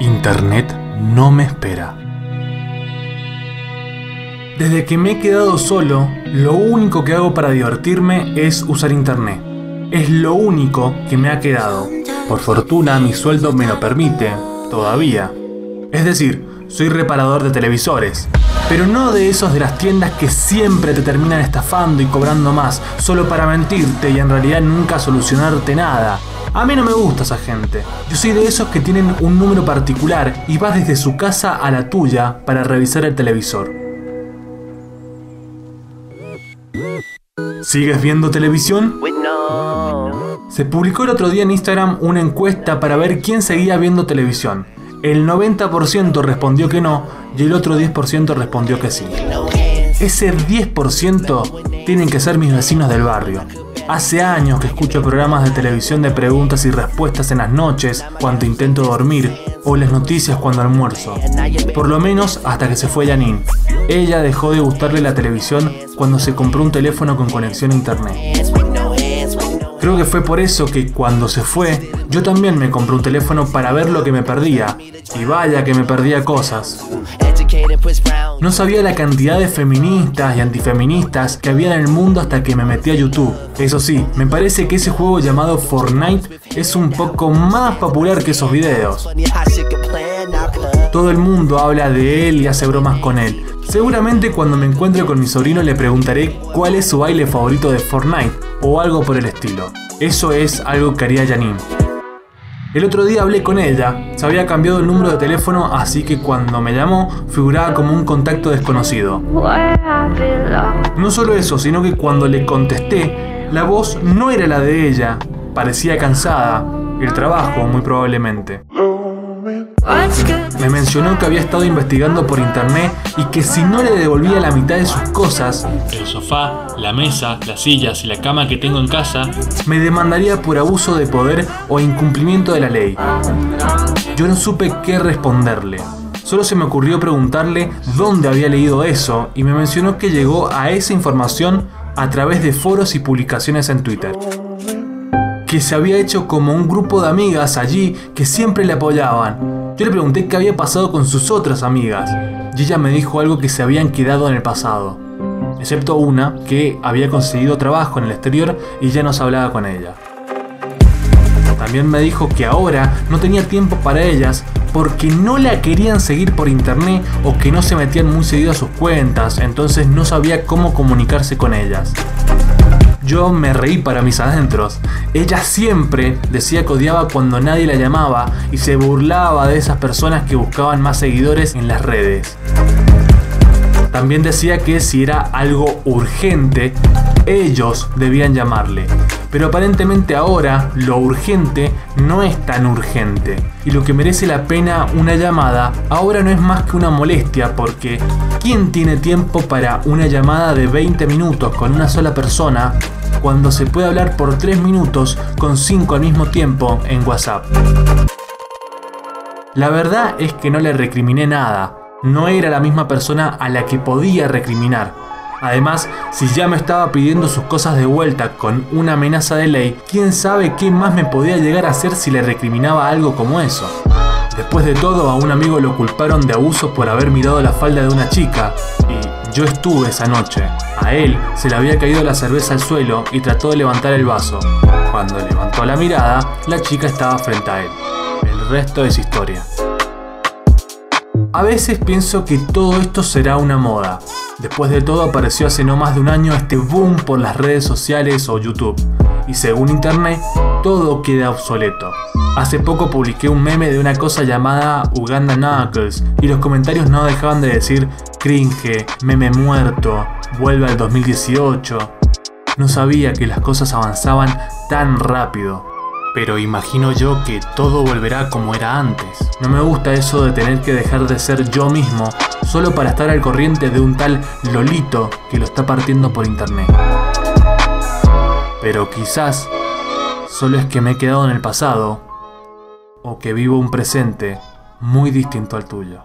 Internet no me espera. Desde que me he quedado solo, lo único que hago para divertirme es usar internet. Es lo único que me ha quedado. Por fortuna mi sueldo me lo permite, todavía. Es decir, soy reparador de televisores. Pero no de esos de las tiendas que siempre te terminan estafando y cobrando más, solo para mentirte y en realidad nunca solucionarte nada. A mí no me gusta esa gente. Yo soy de esos que tienen un número particular y vas desde su casa a la tuya para revisar el televisor. ¿Sigues viendo televisión? Se publicó el otro día en Instagram una encuesta para ver quién seguía viendo televisión. El 90% respondió que no y el otro 10% respondió que sí. Ese 10% tienen que ser mis vecinos del barrio. Hace años que escucho programas de televisión de preguntas y respuestas en las noches cuando intento dormir o las noticias cuando almuerzo. Por lo menos hasta que se fue Janine. Ella dejó de gustarle la televisión cuando se compró un teléfono con conexión a internet. Creo que fue por eso que cuando se fue, yo también me compré un teléfono para ver lo que me perdía. Y vaya que me perdía cosas. No sabía la cantidad de feministas y antifeministas que había en el mundo hasta que me metí a YouTube. Eso sí, me parece que ese juego llamado Fortnite es un poco más popular que esos videos. Todo el mundo habla de él y hace bromas con él. Seguramente cuando me encuentre con mi sobrino le preguntaré cuál es su baile favorito de Fortnite o algo por el estilo. Eso es algo que haría Janine. El otro día hablé con ella, se había cambiado el número de teléfono, así que cuando me llamó figuraba como un contacto desconocido. No solo eso, sino que cuando le contesté, la voz no era la de ella, parecía cansada, el trabajo muy probablemente. Me mencionó que había estado investigando por internet y que si no le devolvía la mitad de sus cosas, el sofá, la mesa, las sillas y la cama que tengo en casa, me demandaría por abuso de poder o incumplimiento de la ley. Yo no supe qué responderle. Solo se me ocurrió preguntarle dónde había leído eso y me mencionó que llegó a esa información a través de foros y publicaciones en Twitter que se había hecho como un grupo de amigas allí que siempre le apoyaban. Yo le pregunté qué había pasado con sus otras amigas y ella me dijo algo que se habían quedado en el pasado, excepto una que había conseguido trabajo en el exterior y ya no se hablaba con ella. También me dijo que ahora no tenía tiempo para ellas porque no la querían seguir por internet o que no se metían muy seguido a sus cuentas, entonces no sabía cómo comunicarse con ellas. Yo me reí para mis adentros. Ella siempre decía que odiaba cuando nadie la llamaba y se burlaba de esas personas que buscaban más seguidores en las redes. También decía que si era algo urgente, ellos debían llamarle. Pero aparentemente ahora lo urgente no es tan urgente. Y lo que merece la pena una llamada ahora no es más que una molestia porque ¿quién tiene tiempo para una llamada de 20 minutos con una sola persona cuando se puede hablar por 3 minutos con 5 al mismo tiempo en WhatsApp? La verdad es que no le recriminé nada. No era la misma persona a la que podía recriminar. Además, si ya me estaba pidiendo sus cosas de vuelta con una amenaza de ley, quién sabe qué más me podía llegar a hacer si le recriminaba algo como eso. Después de todo, a un amigo lo culparon de abuso por haber mirado la falda de una chica, y yo estuve esa noche. A él se le había caído la cerveza al suelo y trató de levantar el vaso. Cuando levantó la mirada, la chica estaba frente a él. El resto es historia. A veces pienso que todo esto será una moda. Después de todo apareció hace no más de un año este boom por las redes sociales o YouTube. Y según internet, todo queda obsoleto. Hace poco publiqué un meme de una cosa llamada Uganda Knuckles y los comentarios no dejaban de decir cringe, meme muerto, vuelve al 2018. No sabía que las cosas avanzaban tan rápido pero imagino yo que todo volverá como era antes. No me gusta eso de tener que dejar de ser yo mismo solo para estar al corriente de un tal Lolito que lo está partiendo por internet. Pero quizás solo es que me he quedado en el pasado o que vivo un presente muy distinto al tuyo.